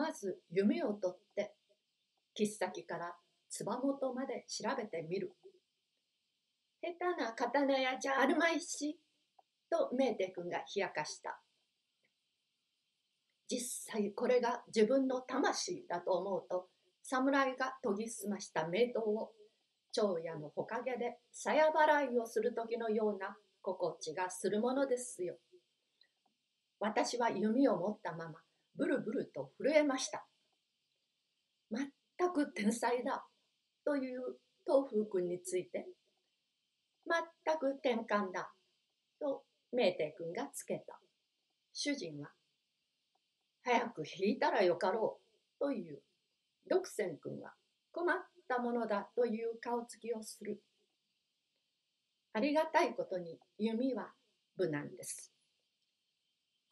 まず弓を取って切っ先からつば元まで調べてみる下手な刀屋じゃあるまいしとメーテ君が冷やかした実際これが自分の魂だと思うと侍が研ぎ澄ました名刀を長屋のほかげでさや払いをする時のような心地がするものですよ。私は弓を持ったままブルブルと震えました。全く天才だという東風君について全く転換だと明帝君がつけた。主人は早く引いたらよかろうという。独占君は困ったものだという顔つきをする。ありがたいことに弓は無難です。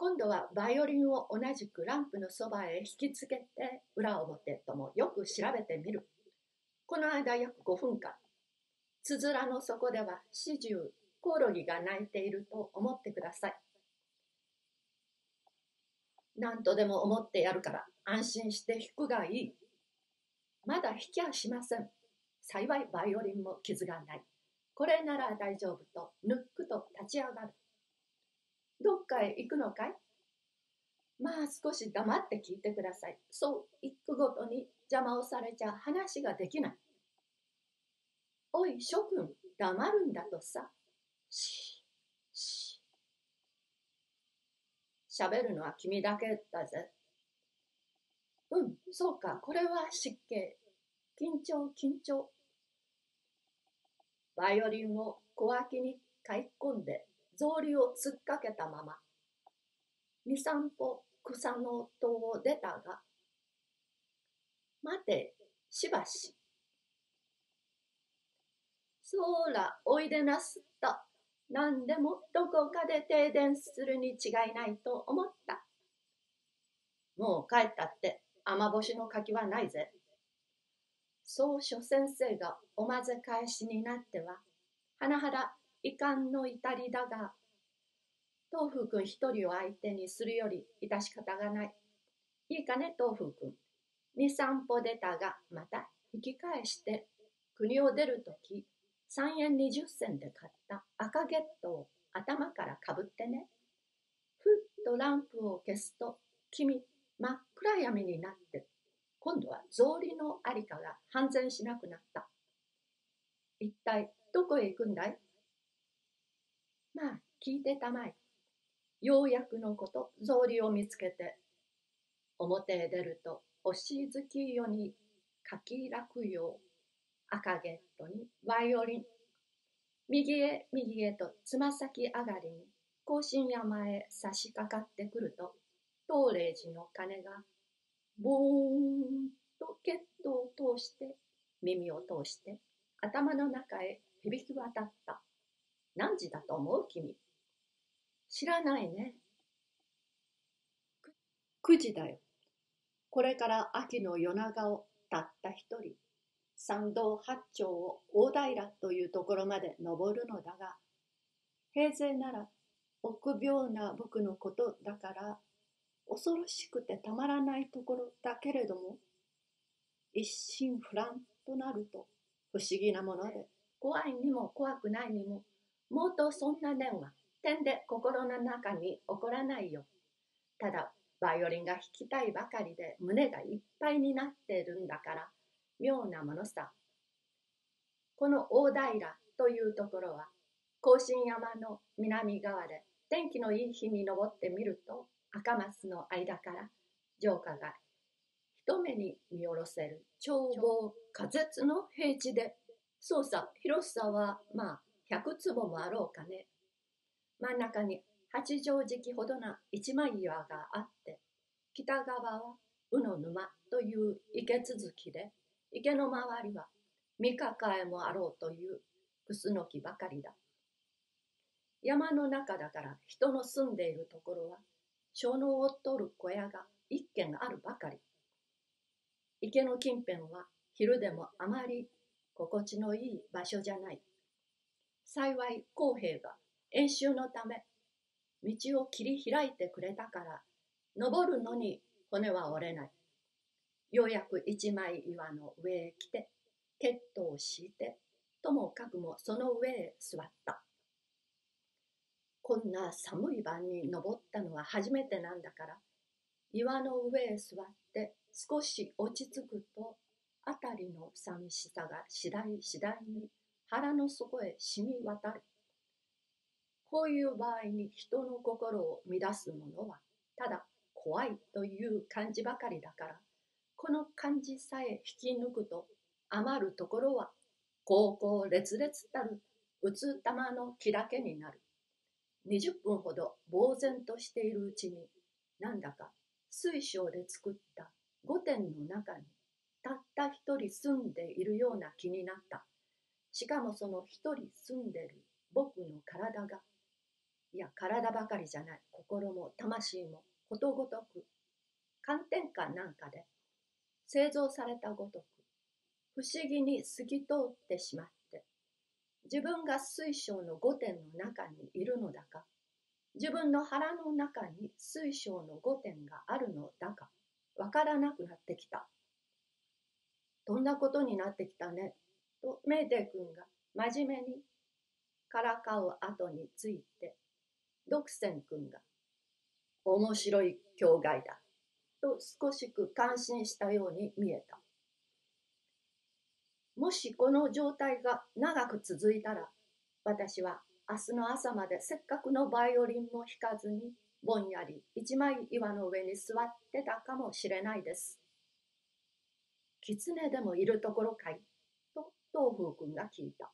今度はバイオリンを同じくランプのそばへ引きつけて裏表ともよく調べてみる。この間約5分間、つづらの底では始終コオロギが鳴いていると思ってください。何とでも思ってやるから安心して弾くがいい。まだ弾きはしません。幸いバイオリンも傷がない。これなら大丈夫と、ぬっくと立ち上がる。どっかへ行くのかい？まあ少し黙って聞いてください。そう行くごとに邪魔をされちゃ話ができない。おい諸君黙るんだとさ。しし喋るのは君だけだぜ。うん、そうか、これは湿気。緊張、緊張。バイオリンを小脇にかい込んで、草履を突っかけたまま、二三歩草の戸を出たが、待て、しばし。そら、おいでなすった。何でもどこかで停電するに違いないと思った。もう帰ったって雨干しの柿はないぜ。そう諸先生がおまぜ返しになっては、甚だ遺憾の至りだが、東風君一人を相手にするより致し方がない。いいかね、東風君。二三歩出たが、また引き返して、国を出るとき、三円二十銭で買った赤ゲットを頭からかぶってね。ふっとランプを消すと、君、真っ暗闇になって、今度は草履のありかが半然しなくなった。一体どこへ行くんだい？まあ、聞いてたまえ。ようやくのこと、草履を見つけて、表へ出ると、押し月夜にかき落葉、赤ゲットにバイオリン、右へ右へとつま先上がりに甲信山へ差し掛かってくると、東霊寺の鐘がボーンと血統を通して耳を通して頭の中へ響き渡った。何時だと思う？君。知らないね。9時だよ。これから秋の夜長をたった一人、参道八丁を大平というところまで登るのだが、平成なら臆病な僕のことだから恐ろしくてたまらないところだけれども一心不乱となると不思議なもので怖いにも怖くないにももうとそんな念は点で心の中に起こらないよ。ただバイオリンが弾きたいばかりで胸がいっぱいになっているんだから妙なものさ。この大平というところは甲信山の南側で天気のいい日に登ってみると赤松の間から城下が一目に見下ろせる眺望仮絶の平地で。そうさ広さはまあ100坪もあろうかね真ん中に八丈敷ほどな一枚岩があって北側は宇の沼という池続きで池の周りは三抱えもあろうというクスノキばかりだ山の中だから人の住んでいるところは小脳を取る小屋が一軒あるばかり。池の近辺は昼でもあまり心地のいい場所じゃない。幸い公平が演習のため道を切り開いてくれたから登るのに骨は折れない。ようやく一枚岩の上へ来て血統を敷いてともかくもその上へ座ったこんな寒い晩に登ったのは初めてなんだから岩の上へ座って少し落ち着くと辺りの寂しさが次第次第に腹の底へ染み渡る。こういう場合に人の心を乱すものはただ怖いという感じばかりだからこの感じさえ引き抜くと余るところは高校烈烈たるうつ玉の気だけになる。20分ほど呆然としているうちになんだか水晶で作った御殿の中にたった一人住んでいるような気になった。しかもその一人住んでる僕の体がいや体ばかりじゃない心も魂もことごとく寒天下なんかで製造されたごとく不思議に透き通ってしまって自分が水晶の御殿の中にいるのだか自分の腹の中に水晶の御殿があるのだかわからなくなってきた。どんなことになってきたねとメーテ君が真面目にからかう後についてドクセン君が面白い境外だと少しく感心したように見えた。もしこの状態が長く続いたら私は明日の朝までせっかくのバイオリンも弾かずにぼんやり一枚岩の上に座ってたかもしれないです。狐でもいるところかい？と東風君が聞いた。